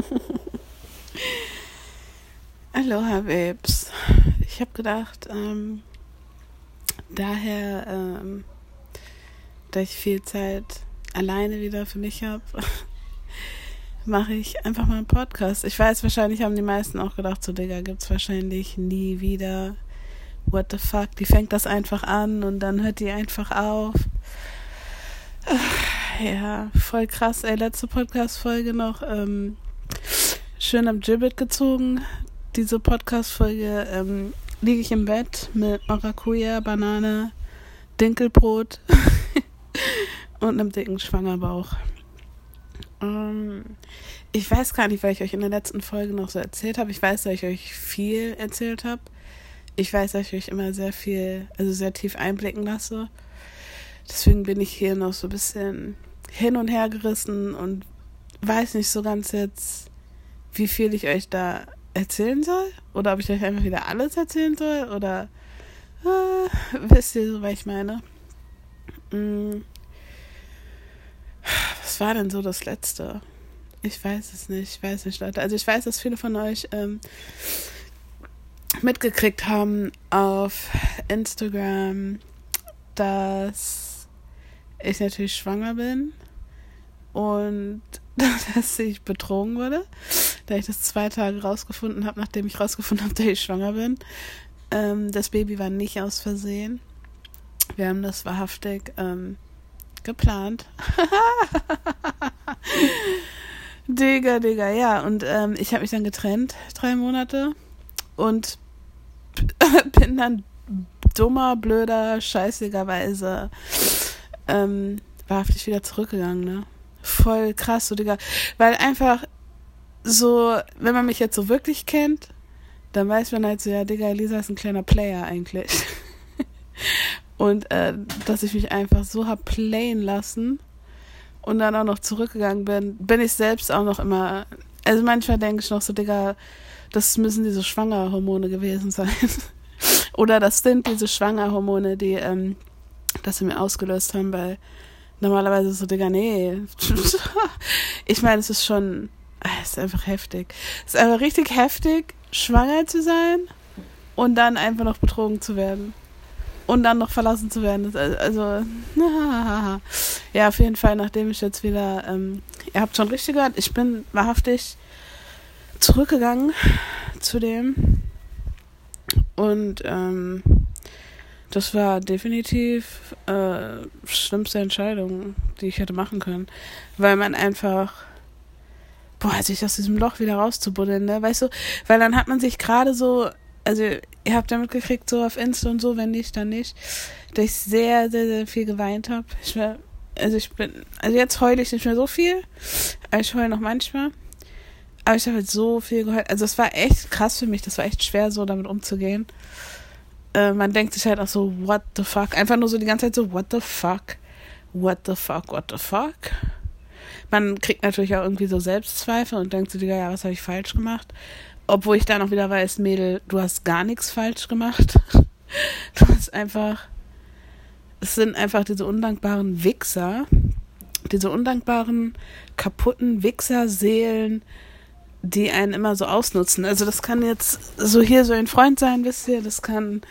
Aloha, Babes. Ich habe gedacht, ähm, daher, ähm, da ich viel Zeit alleine wieder für mich habe, mache ich einfach mal einen Podcast. Ich weiß, wahrscheinlich haben die meisten auch gedacht, so Digga, gibt's wahrscheinlich nie wieder. What the fuck? Die fängt das einfach an und dann hört die einfach auf. Ja, voll krass, ey. Letzte Podcast-Folge noch ähm, schön am Gibbet gezogen. Diese Podcast-Folge ähm, liege ich im Bett mit Maracuja, Banane, Dinkelbrot und einem dicken Schwangerbauch. Ähm, ich weiß gar nicht, weil ich euch in der letzten Folge noch so erzählt habe. Ich weiß, dass ich euch viel erzählt habe. Ich weiß, dass ich euch immer sehr viel, also sehr tief einblicken lasse. Deswegen bin ich hier noch so ein bisschen hin und her gerissen und weiß nicht so ganz jetzt, wie viel ich euch da erzählen soll. Oder ob ich euch einfach wieder alles erzählen soll. Oder äh, wisst ihr so, was ich meine? Hm. Was war denn so das Letzte? Ich weiß es nicht. Ich weiß nicht, Leute. Also ich weiß, dass viele von euch ähm, mitgekriegt haben auf Instagram, dass ich natürlich schwanger bin und dass ich betrogen wurde, da ich das zwei Tage rausgefunden habe, nachdem ich rausgefunden habe, dass ich schwanger bin. Ähm, das Baby war nicht aus Versehen. Wir haben das wahrhaftig ähm, geplant. Digga, Digga, ja. Und ähm, ich habe mich dann getrennt, drei Monate. Und bin dann dummer, blöder, scheißigerweise ähm, wahrhaftig wieder zurückgegangen, ne? Voll krass, so, Digga. Weil einfach so, wenn man mich jetzt so wirklich kennt, dann weiß man halt so, ja, Digga, Lisa ist ein kleiner Player eigentlich. und äh, dass ich mich einfach so hab playen lassen und dann auch noch zurückgegangen bin, bin ich selbst auch noch immer, also manchmal denke ich noch so, Digga, das müssen diese Schwangerhormone gewesen sein. Oder das sind diese Schwangerhormone, die ähm, das in mir ausgelöst haben, weil normalerweise so, Digga, nee. ich meine, es ist schon, es ist einfach heftig. Es ist einfach richtig heftig, schwanger zu sein und dann einfach noch betrogen zu werden. Und dann noch verlassen zu werden. Also, ja, auf jeden Fall, nachdem ich jetzt wieder, ähm, ihr habt schon richtig gehört, ich bin wahrhaftig zurückgegangen zu dem. Und ähm, das war definitiv äh, schlimmste Entscheidung, die ich hätte machen können. Weil man einfach, boah, sich aus diesem Loch wieder rauszubuddeln, ne? Weißt du, weil dann hat man sich gerade so, also ihr habt ja mitgekriegt, so auf Insta und so, wenn nicht, dann nicht, dass ich sehr, sehr, sehr viel geweint habe. Ich war, also ich bin, also jetzt heule ich nicht mehr so viel, aber ich heule noch manchmal. Aber ich habe halt so viel gehört. Also es war echt krass für mich. Das war echt schwer, so damit umzugehen. Äh, man denkt sich halt auch so, what the fuck? Einfach nur so die ganze Zeit so, what the fuck? What the fuck? What the fuck? Man kriegt natürlich auch irgendwie so Selbstzweifel und denkt so, ja, was habe ich falsch gemacht? Obwohl ich dann auch wieder weiß, Mädel, du hast gar nichts falsch gemacht. Du hast einfach, es sind einfach diese undankbaren Wichser, diese undankbaren, kaputten Wichser-Seelen, die einen immer so ausnutzen. Also das kann jetzt so hier so ein Freund sein, wisst ihr, das kann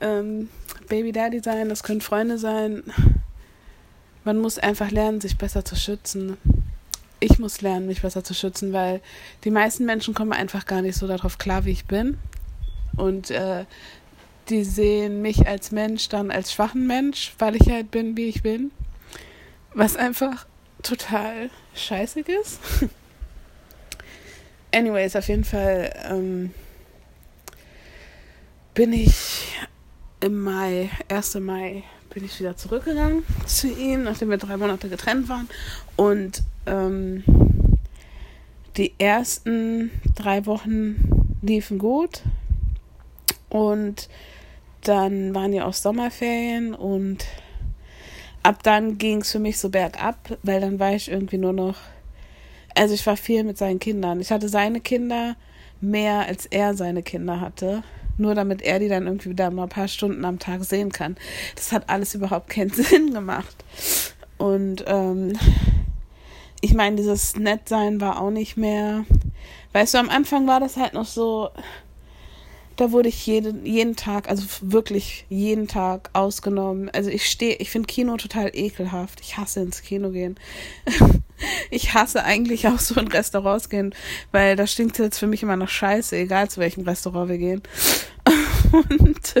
ähm, Baby Daddy sein, das können Freunde sein. Man muss einfach lernen, sich besser zu schützen. Ich muss lernen, mich besser zu schützen, weil die meisten Menschen kommen einfach gar nicht so darauf klar, wie ich bin. Und äh, die sehen mich als Mensch dann als schwachen Mensch, weil ich halt bin, wie ich bin. Was einfach total scheißig ist. Anyways, auf jeden Fall ähm, bin ich im Mai, 1. Mai, bin ich wieder zurückgegangen zu ihm, nachdem wir drei Monate getrennt waren. Und ähm, die ersten drei Wochen liefen gut. Und dann waren ja auch Sommerferien und ab dann ging es für mich so bergab, weil dann war ich irgendwie nur noch also ich war viel mit seinen Kindern. Ich hatte seine Kinder mehr, als er seine Kinder hatte. Nur damit er die dann irgendwie wieder mal ein paar Stunden am Tag sehen kann. Das hat alles überhaupt keinen Sinn gemacht. Und ähm, ich meine, dieses Nettsein war auch nicht mehr. Weißt du, am Anfang war das halt noch so, da wurde ich jeden, jeden Tag, also wirklich jeden Tag ausgenommen. Also ich stehe, ich finde Kino total ekelhaft. Ich hasse ins Kino gehen. ich hasse eigentlich auch so in Restaurants gehen, weil da stinkt jetzt für mich immer nach Scheiße, egal zu welchem Restaurant wir gehen. Und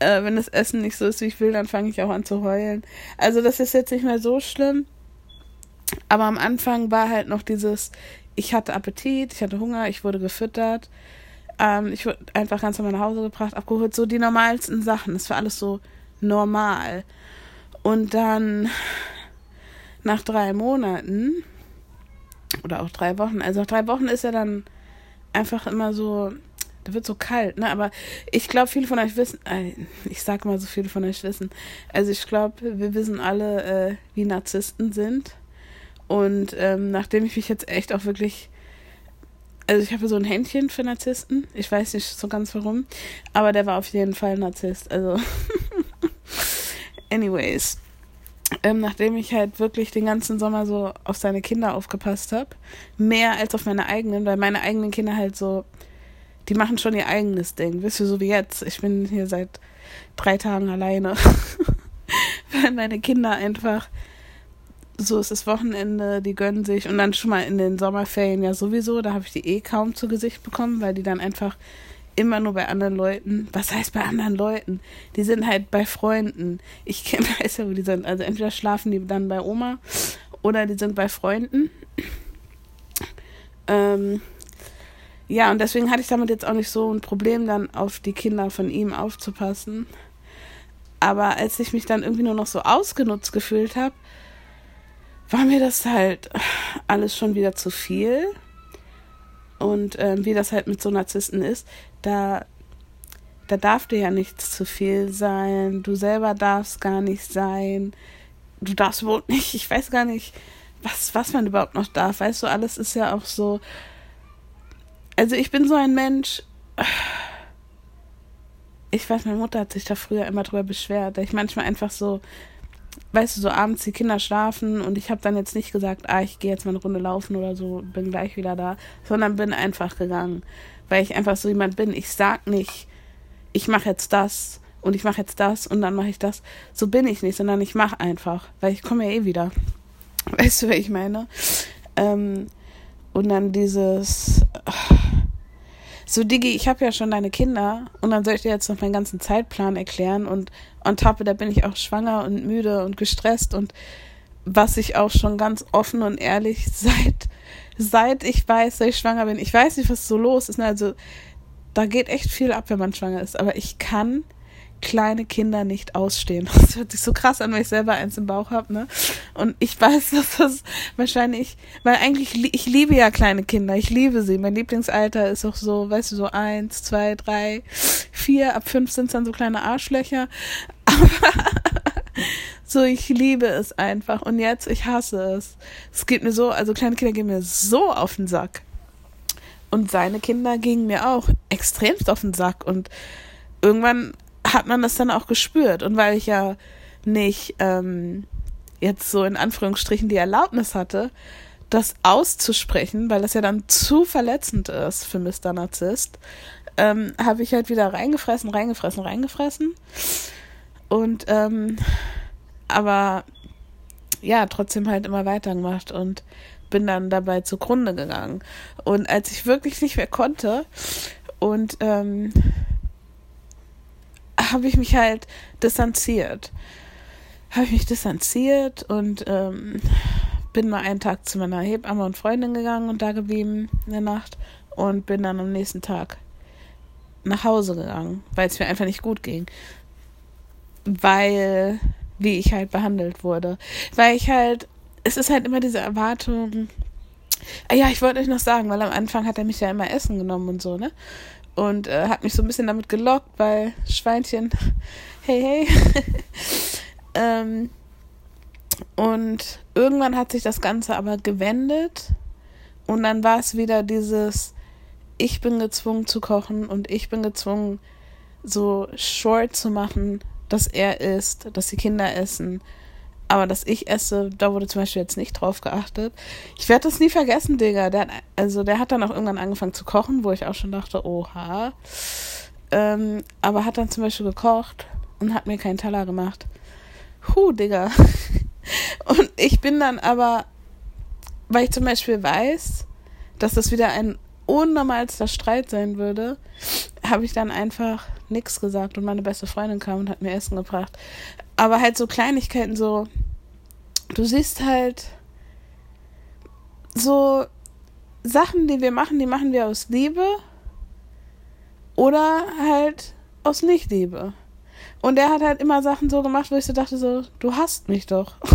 äh, wenn das Essen nicht so ist, wie ich will, dann fange ich auch an zu heulen. Also das ist jetzt nicht mehr so schlimm. Aber am Anfang war halt noch dieses, ich hatte Appetit, ich hatte Hunger, ich wurde gefüttert. Ähm, ich wurde einfach ganz normal nach Hause gebracht, abgeholt, so die normalsten Sachen. Das war alles so normal. Und dann nach drei Monaten oder auch drei Wochen, also nach drei Wochen ist er dann einfach immer so, da wird so kalt, ne? Aber ich glaube, viele von euch wissen, äh, ich sag mal so viele von euch wissen, also ich glaube, wir wissen alle, äh, wie Narzissten sind. Und ähm, nachdem ich mich jetzt echt auch wirklich also ich habe so ein Händchen für Narzissten. Ich weiß nicht so ganz warum, aber der war auf jeden Fall Narzisst. Also, anyways, ähm, nachdem ich halt wirklich den ganzen Sommer so auf seine Kinder aufgepasst habe, mehr als auf meine eigenen, weil meine eigenen Kinder halt so, die machen schon ihr eigenes Ding. Wisst ihr, so wie jetzt. Ich bin hier seit drei Tagen alleine, weil meine Kinder einfach so ist das Wochenende, die gönnen sich und dann schon mal in den Sommerferien ja sowieso, da habe ich die eh kaum zu Gesicht bekommen, weil die dann einfach immer nur bei anderen Leuten, was heißt bei anderen Leuten? Die sind halt bei Freunden. Ich weiß ja, wo die sind. Also entweder schlafen die dann bei Oma oder die sind bei Freunden. Ähm, ja, und deswegen hatte ich damit jetzt auch nicht so ein Problem, dann auf die Kinder von ihm aufzupassen. Aber als ich mich dann irgendwie nur noch so ausgenutzt gefühlt habe, war mir das halt alles schon wieder zu viel. Und ähm, wie das halt mit so Narzissten ist, da, da darf dir ja nichts zu viel sein. Du selber darfst gar nicht sein. Du darfst wohl nicht, ich weiß gar nicht, was, was man überhaupt noch darf. Weißt du, alles ist ja auch so. Also ich bin so ein Mensch. Ich weiß, meine Mutter hat sich da früher immer drüber beschwert, da ich manchmal einfach so weißt du, so abends die Kinder schlafen und ich habe dann jetzt nicht gesagt, ah, ich gehe jetzt mal eine Runde laufen oder so, bin gleich wieder da, sondern bin einfach gegangen, weil ich einfach so jemand bin. Ich sag nicht, ich mache jetzt das und ich mache jetzt das und dann mache ich das. So bin ich nicht, sondern ich mache einfach, weil ich komme ja eh wieder. Weißt du, was ich meine? Ähm, und dann dieses, so Digi, ich habe ja schon deine Kinder und dann soll ich dir jetzt noch meinen ganzen Zeitplan erklären und on top da bin ich auch schwanger und müde und gestresst und was ich auch schon ganz offen und ehrlich seit seit ich weiß, dass ich schwanger bin, ich weiß nicht, was so los ist, also da geht echt viel ab, wenn man schwanger ist, aber ich kann kleine Kinder nicht ausstehen. Das hört sich so krass an, weil ich selber eins im Bauch habe, ne? Und ich weiß, dass das wahrscheinlich, weil eigentlich, ich liebe ja kleine Kinder, ich liebe sie. Mein Lieblingsalter ist auch so, weißt du, so eins, zwei, drei, vier, ab fünf sind es dann so kleine Arschlöcher. Aber so, ich liebe es einfach. Und jetzt, ich hasse es. Es geht mir so, also kleine Kinder gehen mir so auf den Sack. Und seine Kinder gingen mir auch extremst auf den Sack. Und irgendwann hat man das dann auch gespürt. Und weil ich ja nicht ähm, jetzt so in Anführungsstrichen die Erlaubnis hatte, das auszusprechen, weil das ja dann zu verletzend ist für Mr. Narzisst, ähm, habe ich halt wieder reingefressen, reingefressen, reingefressen. Und ähm, aber ja, trotzdem halt immer weitergemacht und bin dann dabei zugrunde gegangen. Und als ich wirklich nicht mehr konnte und ähm, habe ich mich halt distanziert. Habe ich mich distanziert und ähm, bin mal einen Tag zu meiner Hebamme und Freundin gegangen und da geblieben in der Nacht und bin dann am nächsten Tag nach Hause gegangen, weil es mir einfach nicht gut ging. Weil, wie ich halt behandelt wurde. Weil ich halt, es ist halt immer diese Erwartung. Ah ja, ich wollte euch noch sagen, weil am Anfang hat er mich ja immer Essen genommen und so, ne? Und äh, hat mich so ein bisschen damit gelockt bei Schweinchen. Hey, hey. ähm, und irgendwann hat sich das Ganze aber gewendet und dann war es wieder dieses, ich bin gezwungen zu kochen und ich bin gezwungen, so short zu machen, dass er isst, dass die Kinder essen. Aber dass ich esse, da wurde zum Beispiel jetzt nicht drauf geachtet. Ich werde das nie vergessen, Digga. Der hat, also der hat dann auch irgendwann angefangen zu kochen, wo ich auch schon dachte, oha. Ähm, aber hat dann zum Beispiel gekocht und hat mir keinen Teller gemacht. Huh, Digga. Und ich bin dann aber, weil ich zum Beispiel weiß, dass das wieder ein unnormalster Streit sein würde, habe ich dann einfach nichts gesagt und meine beste Freundin kam und hat mir Essen gebracht. Aber halt so Kleinigkeiten, so, du siehst halt so Sachen, die wir machen, die machen wir aus Liebe oder halt aus Nicht-Liebe. Und er hat halt immer Sachen so gemacht, wo ich so dachte, so, du hast mich doch.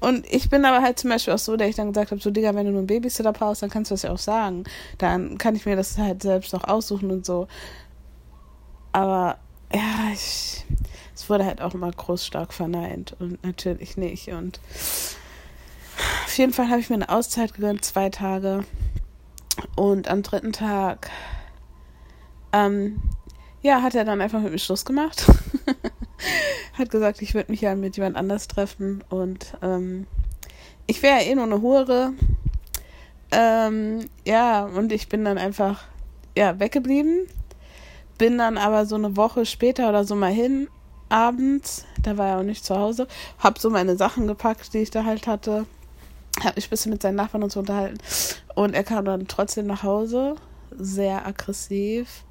Und ich bin aber halt zum Beispiel auch so, dass ich dann gesagt habe, so Digga, wenn du nur einen Babysitter brauchst, dann kannst du das ja auch sagen. Dann kann ich mir das halt selbst auch aussuchen und so. Aber ja, ich, es wurde halt auch immer großstark verneint und natürlich nicht. Und auf jeden Fall habe ich mir eine Auszeit gegönnt, zwei Tage. Und am dritten Tag, ähm, ja, hat er dann einfach mit mir Schluss gemacht. hat gesagt, ich würde mich ja mit jemand anders treffen und ähm, ich wäre ja eh nur eine Hure. Ähm, ja, und ich bin dann einfach ja, weggeblieben. Bin dann aber so eine Woche später oder so mal hin, abends, da war er auch nicht zu Hause, hab so meine Sachen gepackt, die ich da halt hatte, hab mich ein bisschen mit seinen Nachbarn und so unterhalten. Und er kam dann trotzdem nach Hause, sehr aggressiv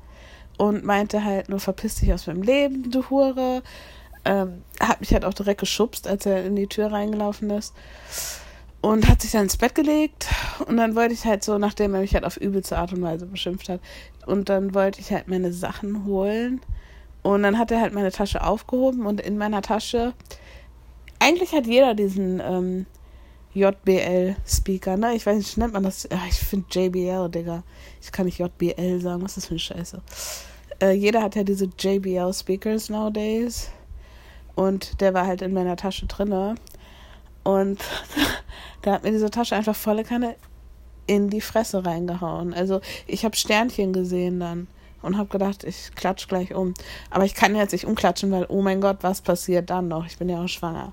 und meinte halt nur, verpiss dich aus meinem Leben, du Hure, ähm, hat mich halt auch direkt geschubst, als er in die Tür reingelaufen ist. Und hat sich dann ins Bett gelegt. Und dann wollte ich halt so, nachdem er mich halt auf übelste Art und Weise beschimpft hat, und dann wollte ich halt meine Sachen holen. Und dann hat er halt meine Tasche aufgehoben und in meiner Tasche, eigentlich hat jeder diesen ähm, JBL-Speaker, ne? Ich weiß nicht, nennt man das? Ja, ich finde JBL, Digga. Ich kann nicht JBL sagen, was ist das für eine Scheiße? Äh, jeder hat ja diese JBL-Speakers nowadays. Und der war halt in meiner Tasche drinne. Und da hat mir diese Tasche einfach volle Kanne in die Fresse reingehauen. Also ich habe Sternchen gesehen dann und habe gedacht, ich klatsch gleich um. Aber ich kann jetzt nicht umklatschen, weil, oh mein Gott, was passiert dann noch? Ich bin ja auch schwanger.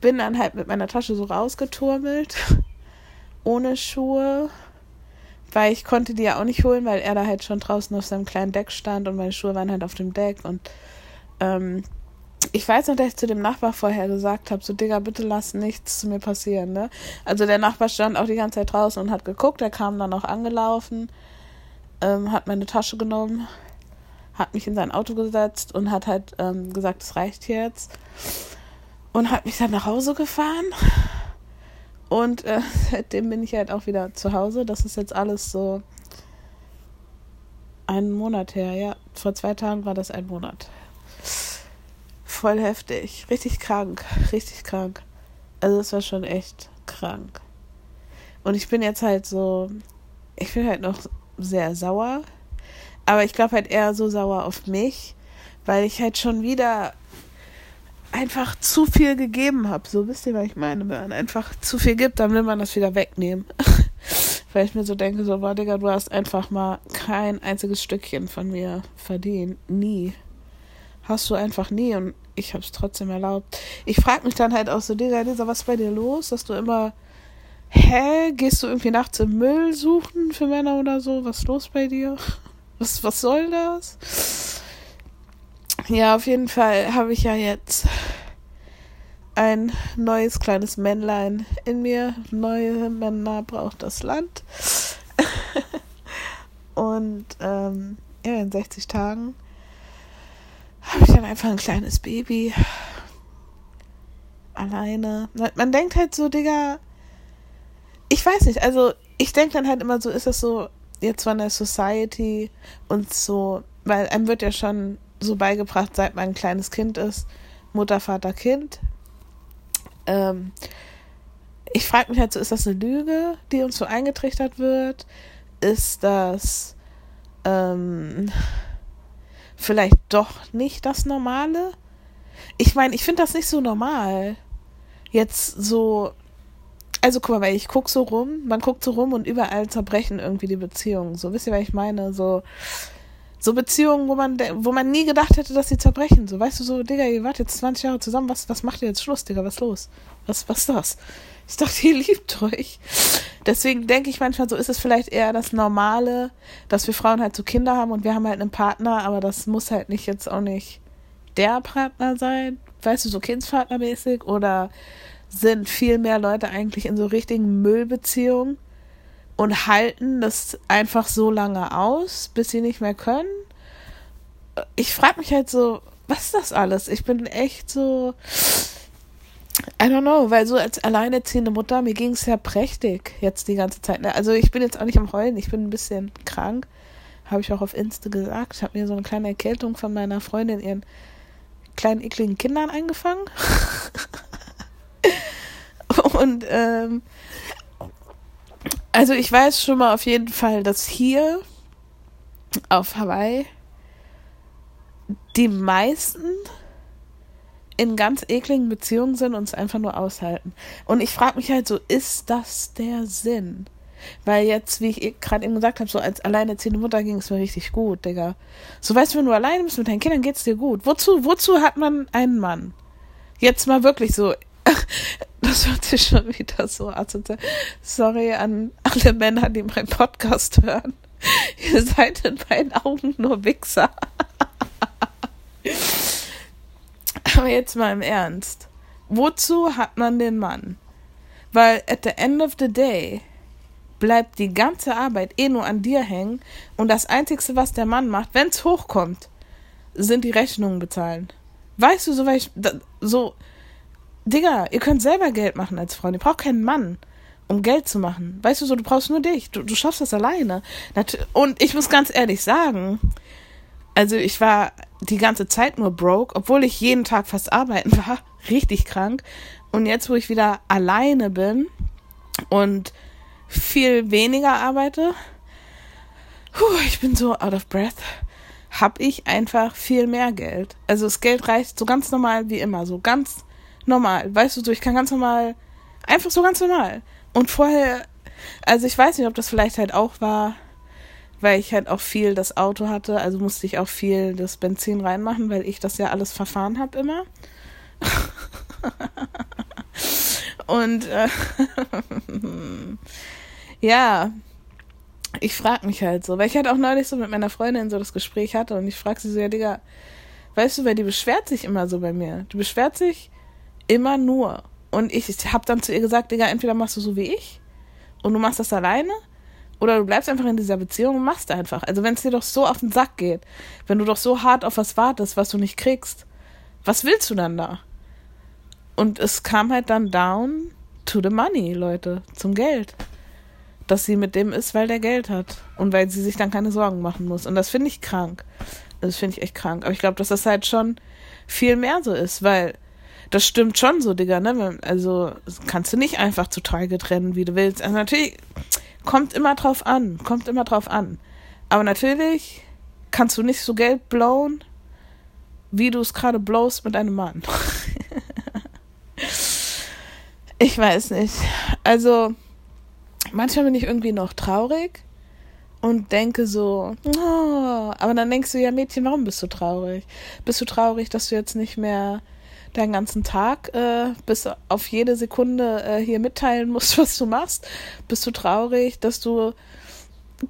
Bin dann halt mit meiner Tasche so rausgeturmelt, ohne Schuhe, weil ich konnte die ja auch nicht holen, weil er da halt schon draußen auf seinem kleinen Deck stand und meine Schuhe waren halt auf dem Deck und ähm, ich weiß noch, dass ich zu dem Nachbar vorher gesagt habe, so Digga, bitte lass nichts zu mir passieren, ne? Also der Nachbar stand auch die ganze Zeit draußen und hat geguckt, er kam dann auch angelaufen, ähm, hat meine Tasche genommen, hat mich in sein Auto gesetzt und hat halt ähm, gesagt, es reicht jetzt. Und hat mich dann nach Hause gefahren. Und äh, seitdem bin ich halt auch wieder zu Hause. Das ist jetzt alles so einen Monat her, ja. Vor zwei Tagen war das ein Monat voll heftig. Richtig krank. Richtig krank. Also es war schon echt krank. Und ich bin jetzt halt so, ich bin halt noch sehr sauer. Aber ich glaube halt eher so sauer auf mich, weil ich halt schon wieder einfach zu viel gegeben habe. So wisst ihr, was ich meine? Wenn man einfach zu viel gibt, dann will man das wieder wegnehmen. weil ich mir so denke, so, boah, Digga, du hast einfach mal kein einziges Stückchen von mir verdient. Nie. Hast du einfach nie. Und ich habe es trotzdem erlaubt. Ich frage mich dann halt auch so, Digga, Lisa, was ist bei dir los, dass du immer, hä, gehst du irgendwie nachts im Müll suchen für Männer oder so? Was ist los bei dir? Was, was soll das? Ja, auf jeden Fall habe ich ja jetzt ein neues kleines Männlein in mir. Neue Männer braucht das Land. Und ähm, ja, in 60 Tagen habe ich dann einfach ein kleines Baby. Alleine. Man denkt halt so, Digga. Ich weiß nicht, also ich denke dann halt immer so, ist das so jetzt von der Society und so, weil einem wird ja schon so beigebracht, seit man ein kleines Kind ist, Mutter, Vater, Kind. Ähm, ich frage mich halt so, ist das eine Lüge, die uns so eingetrichtert wird? Ist das ähm, vielleicht doch nicht das Normale? Ich meine, ich finde das nicht so normal. Jetzt so. Also guck mal, weil ich guck so rum, man guckt so rum und überall zerbrechen irgendwie die Beziehungen. So, wisst ihr, was ich meine? So, So Beziehungen, wo man, wo man nie gedacht hätte, dass sie zerbrechen. So, weißt du, so, Digga, ihr wart jetzt 20 Jahre zusammen, was, was macht ihr jetzt Schluss, Digga, was los? Was, was ist das? Ich dachte, ihr liebt euch. Deswegen denke ich manchmal, so ist es vielleicht eher das Normale, dass wir Frauen halt so Kinder haben und wir haben halt einen Partner, aber das muss halt nicht jetzt auch nicht der Partner sein, weißt du, so Kindspartnermäßig oder sind viel mehr Leute eigentlich in so richtigen Müllbeziehungen und halten das einfach so lange aus, bis sie nicht mehr können. Ich frage mich halt so, was ist das alles? Ich bin echt so, I don't know, weil so als alleinerziehende Mutter, mir ging es ja prächtig jetzt die ganze Zeit. Ne? Also ich bin jetzt auch nicht am Heulen, ich bin ein bisschen krank. Habe ich auch auf Insta gesagt. Ich habe mir so eine kleine Erkältung von meiner Freundin, ihren kleinen ekligen Kindern eingefangen. Und ähm, also ich weiß schon mal auf jeden Fall, dass hier auf Hawaii die meisten in ganz ekligen Beziehungen sind und es einfach nur aushalten. Und ich frage mich halt so, ist das der Sinn? Weil jetzt, wie ich gerade eben gesagt habe, so als alleinerziehende Mutter ging es mir richtig gut, Digga. So weißt du, wenn du alleine bist mit deinen Kindern, geht's dir gut. Wozu, wozu hat man einen Mann? Jetzt mal wirklich so, das hört sich schon wieder so assozial. Sorry an alle Männer, die meinen Podcast hören. Ihr seid in meinen Augen nur Wichser. Aber jetzt mal im Ernst. Wozu hat man den Mann? Weil at the end of the day bleibt die ganze Arbeit eh nur an dir hängen und das Einzige, was der Mann macht, wenn's hochkommt, sind die Rechnungen bezahlen. Weißt du, so, ich, so, Digga, ihr könnt selber Geld machen als Freund. Ihr braucht keinen Mann, um Geld zu machen. Weißt du so, du brauchst nur dich. Du, du schaffst das alleine. Und ich muss ganz ehrlich sagen, also ich war die ganze Zeit nur broke, obwohl ich jeden Tag fast arbeiten war. Richtig krank. Und jetzt, wo ich wieder alleine bin und viel weniger arbeite, puh, ich bin so out of breath, hab ich einfach viel mehr Geld. Also das Geld reicht so ganz normal wie immer, so ganz normal. Weißt du, so ich kann ganz normal, einfach so ganz normal. Und vorher, also ich weiß nicht, ob das vielleicht halt auch war, weil ich halt auch viel das Auto hatte, also musste ich auch viel das Benzin reinmachen, weil ich das ja alles verfahren habe immer. Und äh, ja, ich frag mich halt so, weil ich halt auch neulich so mit meiner Freundin so das Gespräch hatte und ich frag sie so, ja, Digga, weißt du, weil die beschwert sich immer so bei mir. Die beschwert sich Immer nur. Und ich habe dann zu ihr gesagt, Digga, entweder machst du so wie ich und du machst das alleine oder du bleibst einfach in dieser Beziehung und machst einfach. Also wenn es dir doch so auf den Sack geht, wenn du doch so hart auf was wartest, was du nicht kriegst, was willst du dann da? Und es kam halt dann down to the money, Leute, zum Geld. Dass sie mit dem ist, weil der Geld hat und weil sie sich dann keine Sorgen machen muss. Und das finde ich krank. Das finde ich echt krank. Aber ich glaube, dass das halt schon viel mehr so ist, weil das stimmt schon so, Digga, ne? Also kannst du nicht einfach zu Tage trennen, wie du willst. Also natürlich kommt immer drauf an, kommt immer drauf an. Aber natürlich kannst du nicht so Geld blowen, wie du es gerade blowst mit einem Mann. ich weiß nicht. Also manchmal bin ich irgendwie noch traurig und denke so, oh, aber dann denkst du, ja Mädchen, warum bist du traurig? Bist du traurig, dass du jetzt nicht mehr deinen ganzen Tag äh, bis auf jede Sekunde äh, hier mitteilen musst, was du machst? Bist du traurig, dass du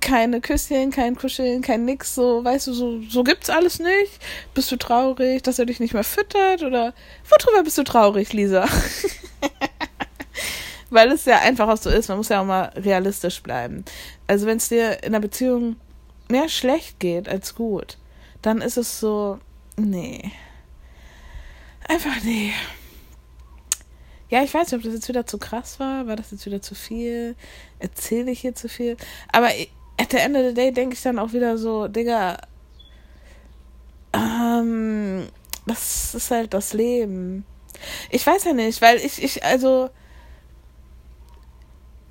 keine Küsschen, kein Kuscheln, kein Nix, so, weißt du, so, so gibt's alles nicht? Bist du traurig, dass er dich nicht mehr füttert? Oder worüber bist du traurig, Lisa? Weil es ja einfach auch so ist, man muss ja auch mal realistisch bleiben. Also wenn es dir in einer Beziehung mehr schlecht geht als gut, dann ist es so, nee, Einfach nee. Ja, ich weiß nicht, ob das jetzt wieder zu krass war. War das jetzt wieder zu viel? Erzähle ich hier zu viel? Aber at the end of the day denke ich dann auch wieder so, Digga, ähm, das ist halt das Leben. Ich weiß ja nicht, weil ich, ich, also,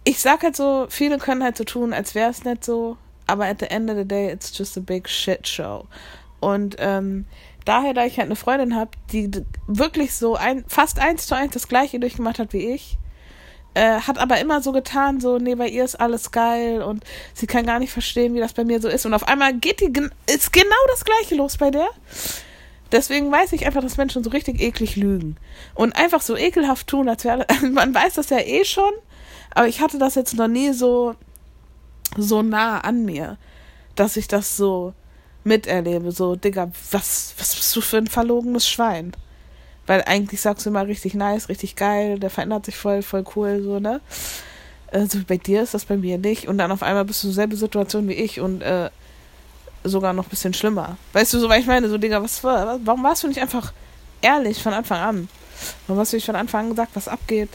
ich sag halt so, viele können halt so tun, als wäre es nicht so, aber at the end of the day, it's just a big shit show. Und ähm, daher, da ich halt eine Freundin habe, die wirklich so ein, fast eins zu eins das gleiche durchgemacht hat wie ich, Äh, hat aber immer so getan, so, nee, bei ihr ist alles geil und sie kann gar nicht verstehen, wie das bei mir so ist. Und auf einmal geht die, ist genau das Gleiche los bei der. Deswegen weiß ich einfach, dass Menschen so richtig eklig lügen. Und einfach so ekelhaft tun, als wäre, man weiß das ja eh schon, aber ich hatte das jetzt noch nie so, so nah an mir, dass ich das so miterlebe. So, Digga, was, was bist du für ein verlogenes Schwein? Weil eigentlich sagst du immer richtig nice, richtig geil, der verändert sich voll, voll cool, so, ne? Also bei dir ist das bei mir nicht. Und dann auf einmal bist du selbe Situation wie ich und äh, sogar noch ein bisschen schlimmer. Weißt du, so weil ich meine, so, Digga, was war, warum warst du nicht einfach ehrlich von Anfang an? Warum hast du nicht von Anfang an gesagt, was abgeht?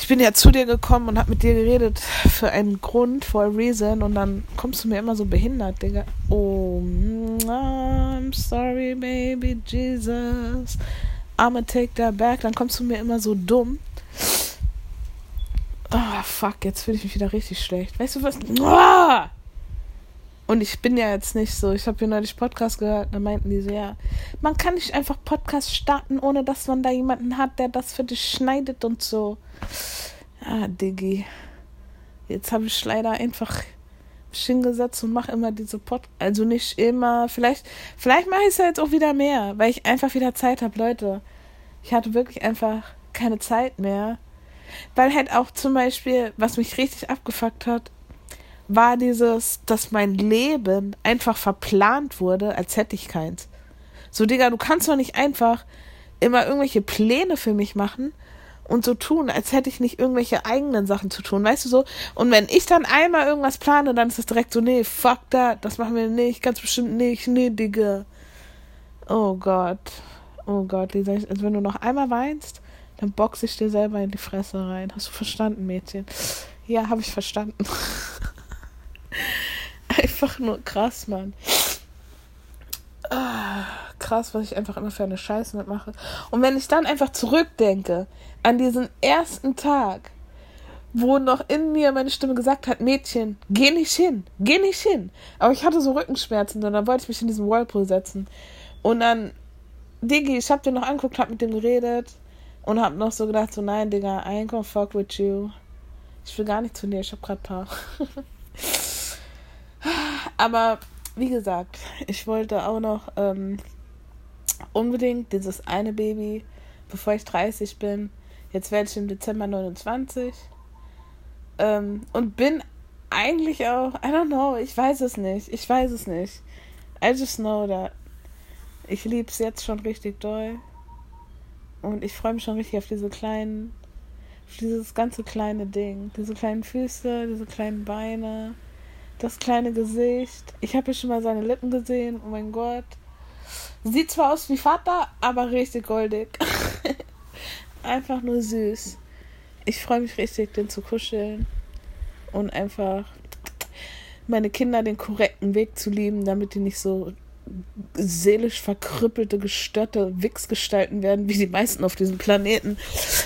Ich bin ja zu dir gekommen und hab mit dir geredet für einen Grund, for a reason, und dann kommst du mir immer so behindert, Digga. Oh, I'm sorry, baby Jesus. I'ma take that back. Dann kommst du mir immer so dumm. Oh, fuck, jetzt fühle ich mich wieder richtig schlecht. Weißt du was? Oh! Und ich bin ja jetzt nicht so, ich habe hier neulich Podcast gehört, da meinten die so, ja, man kann nicht einfach Podcast starten, ohne dass man da jemanden hat, der das für dich schneidet und so. Ah, Diggi. Jetzt habe ich leider einfach hingesetzt und mache immer diese Pod, also nicht immer, vielleicht, vielleicht mache ich es ja jetzt auch wieder mehr, weil ich einfach wieder Zeit habe, Leute. Ich hatte wirklich einfach keine Zeit mehr. Weil halt auch zum Beispiel, was mich richtig abgefuckt hat, war dieses, dass mein Leben einfach verplant wurde, als hätte ich keins. So, Digga, du kannst doch nicht einfach immer irgendwelche Pläne für mich machen und so tun, als hätte ich nicht irgendwelche eigenen Sachen zu tun, weißt du so? Und wenn ich dann einmal irgendwas plane, dann ist es direkt so, nee, fuck that, das machen wir nicht, ganz bestimmt nicht, nee, Digga. Oh Gott. Oh Gott, Lisa, also wenn du noch einmal weinst, dann boxe ich dir selber in die Fresse rein. Hast du verstanden, Mädchen? Ja, habe ich verstanden. einfach nur krass, Mann. Ah, krass, was ich einfach immer für eine Scheiße mitmache. Und wenn ich dann einfach zurückdenke an diesen ersten Tag, wo noch in mir meine Stimme gesagt hat, Mädchen, geh nicht hin, geh nicht hin. Aber ich hatte so Rückenschmerzen und dann wollte ich mich in diesen Whirlpool setzen. Und dann, Diggi, ich hab den noch angeguckt, hab mit dem geredet und hab noch so gedacht, so nein, Digga, I ain't gonna fuck with you. Ich will gar nicht zu dir, ich hab grad paar. Aber wie gesagt, ich wollte auch noch ähm, unbedingt dieses eine Baby, bevor ich 30 bin. Jetzt werde ich im Dezember 29. Ähm, und bin eigentlich auch, I don't know, ich weiß es nicht. Ich weiß es nicht. I just know that. Ich liebe es jetzt schon richtig doll. Und ich freue mich schon richtig auf diese kleinen, auf dieses ganze kleine Ding. Diese kleinen Füße, diese kleinen Beine das kleine Gesicht. Ich habe hier schon mal seine Lippen gesehen. Oh mein Gott. Sieht zwar aus wie Vater, aber richtig goldig. einfach nur süß. Ich freue mich richtig, den zu kuscheln. Und einfach meine Kinder den korrekten Weg zu lieben, damit die nicht so seelisch verkrüppelte, gestörte Wichsgestalten werden, wie die meisten auf diesem Planeten.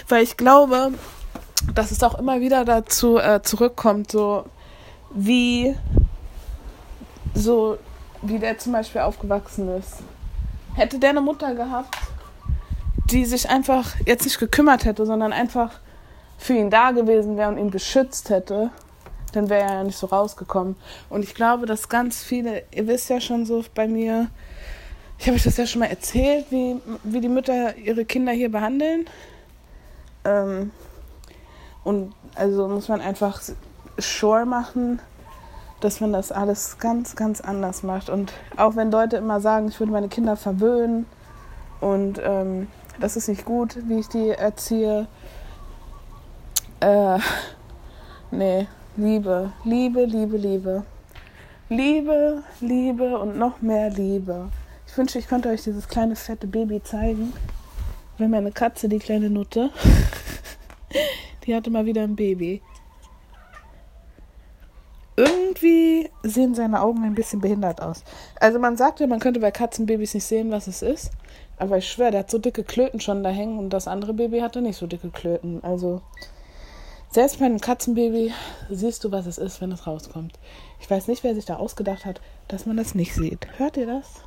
Weil ich glaube, dass es auch immer wieder dazu äh, zurückkommt, so wie so, wie der zum Beispiel aufgewachsen ist. Hätte der eine Mutter gehabt, die sich einfach jetzt nicht gekümmert hätte, sondern einfach für ihn da gewesen wäre und ihn beschützt hätte, dann wäre er ja nicht so rausgekommen. Und ich glaube, dass ganz viele, ihr wisst ja schon so bei mir, ich habe euch das ja schon mal erzählt, wie, wie die Mütter ihre Kinder hier behandeln. Ähm, und also muss man einfach sure machen, dass man das alles ganz, ganz anders macht. Und auch wenn Leute immer sagen, ich würde meine Kinder verwöhnen und ähm, das ist nicht gut, wie ich die erziehe. Äh, nee, Liebe, Liebe, Liebe, Liebe. Liebe, Liebe und noch mehr Liebe. Ich wünsche, ich könnte euch dieses kleine fette Baby zeigen. Wenn meine Katze, die kleine Nutte, die hatte mal wieder ein Baby irgendwie sehen seine Augen ein bisschen behindert aus. Also man sagt ja, man könnte bei Katzenbabys nicht sehen, was es ist. Aber ich schwöre, der hat so dicke Klöten schon da hängen und das andere Baby hatte nicht so dicke Klöten. Also selbst bei einem Katzenbaby siehst du, was es ist, wenn es rauskommt. Ich weiß nicht, wer sich da ausgedacht hat, dass man das nicht sieht. Hört ihr das?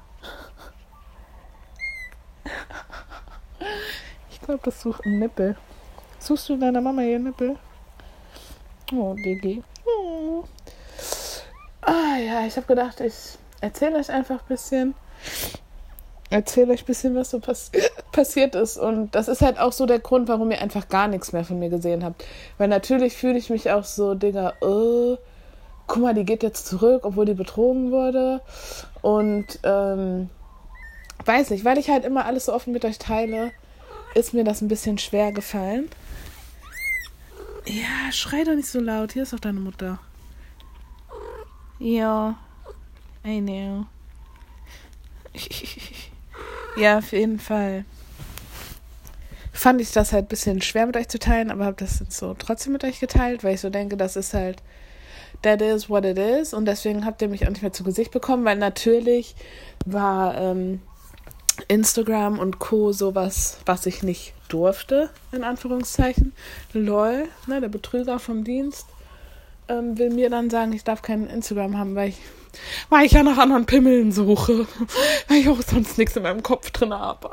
Ich glaube, das sucht einen Nippel. Suchst du deiner Mama ihr Nippel? Oh, Digi. Oh. Ah ja, ich habe gedacht, ich erzähle euch einfach ein bisschen. Erzähle euch ein bisschen, was so pass passiert ist. Und das ist halt auch so der Grund, warum ihr einfach gar nichts mehr von mir gesehen habt. Weil natürlich fühle ich mich auch so, Digga, äh, guck mal, die geht jetzt zurück, obwohl die betrogen wurde. Und ähm, weiß nicht, weil ich halt immer alles so offen mit euch teile, ist mir das ein bisschen schwer gefallen. Ja, schrei doch nicht so laut. Hier ist doch deine Mutter. Ja, I know. ja, auf jeden Fall. Fand ich das halt ein bisschen schwer mit euch zu teilen, aber habe das jetzt so trotzdem mit euch geteilt, weil ich so denke, das ist halt that is what it is und deswegen habt ihr mich auch nicht mehr zu Gesicht bekommen, weil natürlich war ähm, Instagram und Co. sowas, was ich nicht durfte, in Anführungszeichen. Lol, ne, der Betrüger vom Dienst ähm, will mir dann sagen, ich darf kein Instagram haben, weil ich, weil ich ja nach anderen Pimmeln suche. weil ich auch sonst nichts in meinem Kopf drin habe.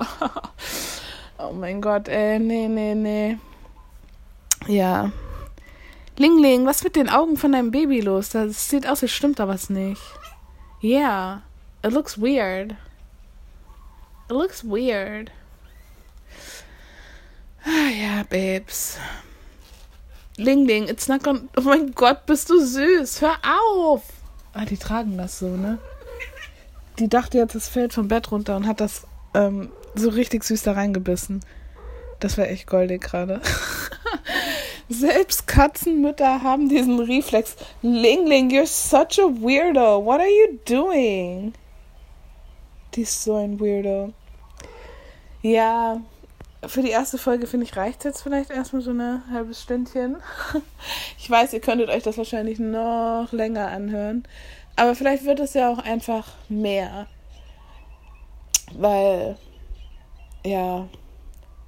oh mein Gott, ey, nee, nee, nee. Ja. Ling Ling, was mit den Augen von deinem Baby los? Das sieht aus, als stimmt da was nicht. Yeah, it looks weird. It looks weird. Ah ja, Babes. Ling Ling, it's not gonna. Oh mein Gott, bist du süß. Hör auf! Ah, die tragen das so, ne? Die dachte jetzt, es fällt vom Bett runter und hat das ähm, so richtig süß da reingebissen. Das wäre echt goldig gerade. Selbst Katzenmütter haben diesen Reflex. Ling Ling, you're such a weirdo. What are you doing? Die ist so ein Weirdo. Ja, für die erste Folge, finde ich, reicht jetzt vielleicht erstmal so ein halbes Stündchen. Ich weiß, ihr könntet euch das wahrscheinlich noch länger anhören. Aber vielleicht wird es ja auch einfach mehr. Weil, ja,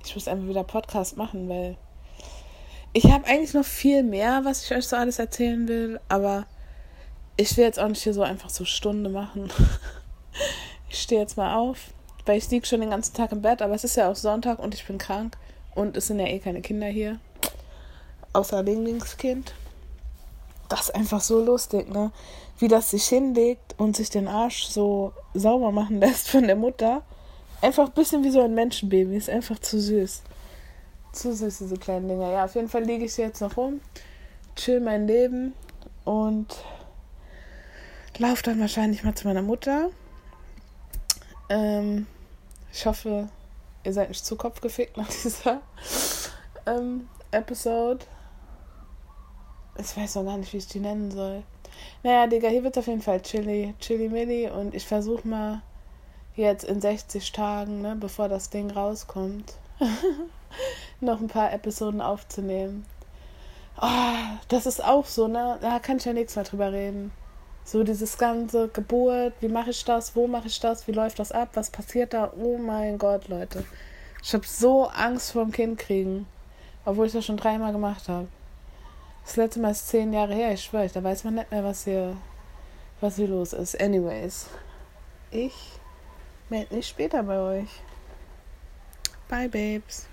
ich muss einfach wieder Podcast machen, weil ich habe eigentlich noch viel mehr, was ich euch so alles erzählen will. Aber ich will jetzt auch nicht hier so einfach so Stunde machen. Ich stehe jetzt mal auf weil ich liege schon den ganzen Tag im Bett, aber es ist ja auch Sonntag und ich bin krank und es sind ja eh keine Kinder hier. Außer Linglingskind. Das ist einfach so lustig, ne? Wie das sich hinlegt und sich den Arsch so sauber machen lässt von der Mutter. Einfach ein bisschen wie so ein Menschenbaby. Ist einfach zu süß. Zu süß, diese kleinen Dinger. Ja, auf jeden Fall liege ich jetzt noch rum, chill mein Leben und laufe dann wahrscheinlich mal zu meiner Mutter. Ähm, ich hoffe, ihr seid nicht zu Kopf gefickt nach dieser ähm, Episode. Ich weiß noch gar nicht, wie ich die nennen soll. Naja, Digga, hier wird auf jeden Fall Chili, Chili Milli und ich versuche mal jetzt in 60 Tagen, ne, bevor das Ding rauskommt, noch ein paar Episoden aufzunehmen. Oh, das ist auch so, ne? Da kann ich ja nichts mehr drüber reden. So dieses ganze Geburt, wie mache ich das, wo mache ich das, wie läuft das ab, was passiert da? Oh mein Gott, Leute. Ich habe so Angst vor dem Kind kriegen, obwohl ich das schon dreimal gemacht habe. Das letzte Mal ist zehn Jahre her, ich schwöre, da weiß man nicht mehr, was hier, was hier los ist. Anyways, ich melde mich später bei euch. Bye, Babes.